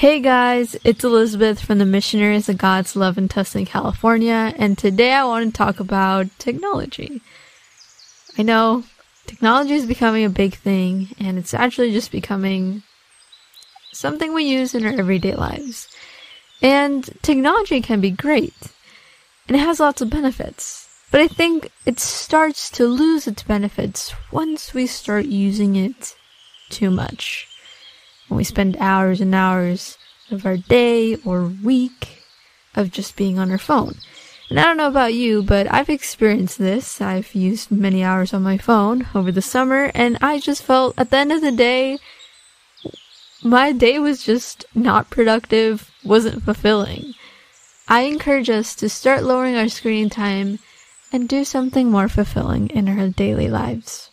Hey guys, it's Elizabeth from the Missionaries of God's Love in Tustin, California, and today I want to talk about technology. I know technology is becoming a big thing, and it's actually just becoming something we use in our everyday lives. And technology can be great, and it has lots of benefits. But I think it starts to lose its benefits once we start using it too much when we spend hours and hours of our day or week of just being on our phone. And I don't know about you, but I've experienced this. I've used many hours on my phone over the summer, and I just felt at the end of the day, my day was just not productive, wasn't fulfilling. I encourage us to start lowering our screen time and do something more fulfilling in our daily lives.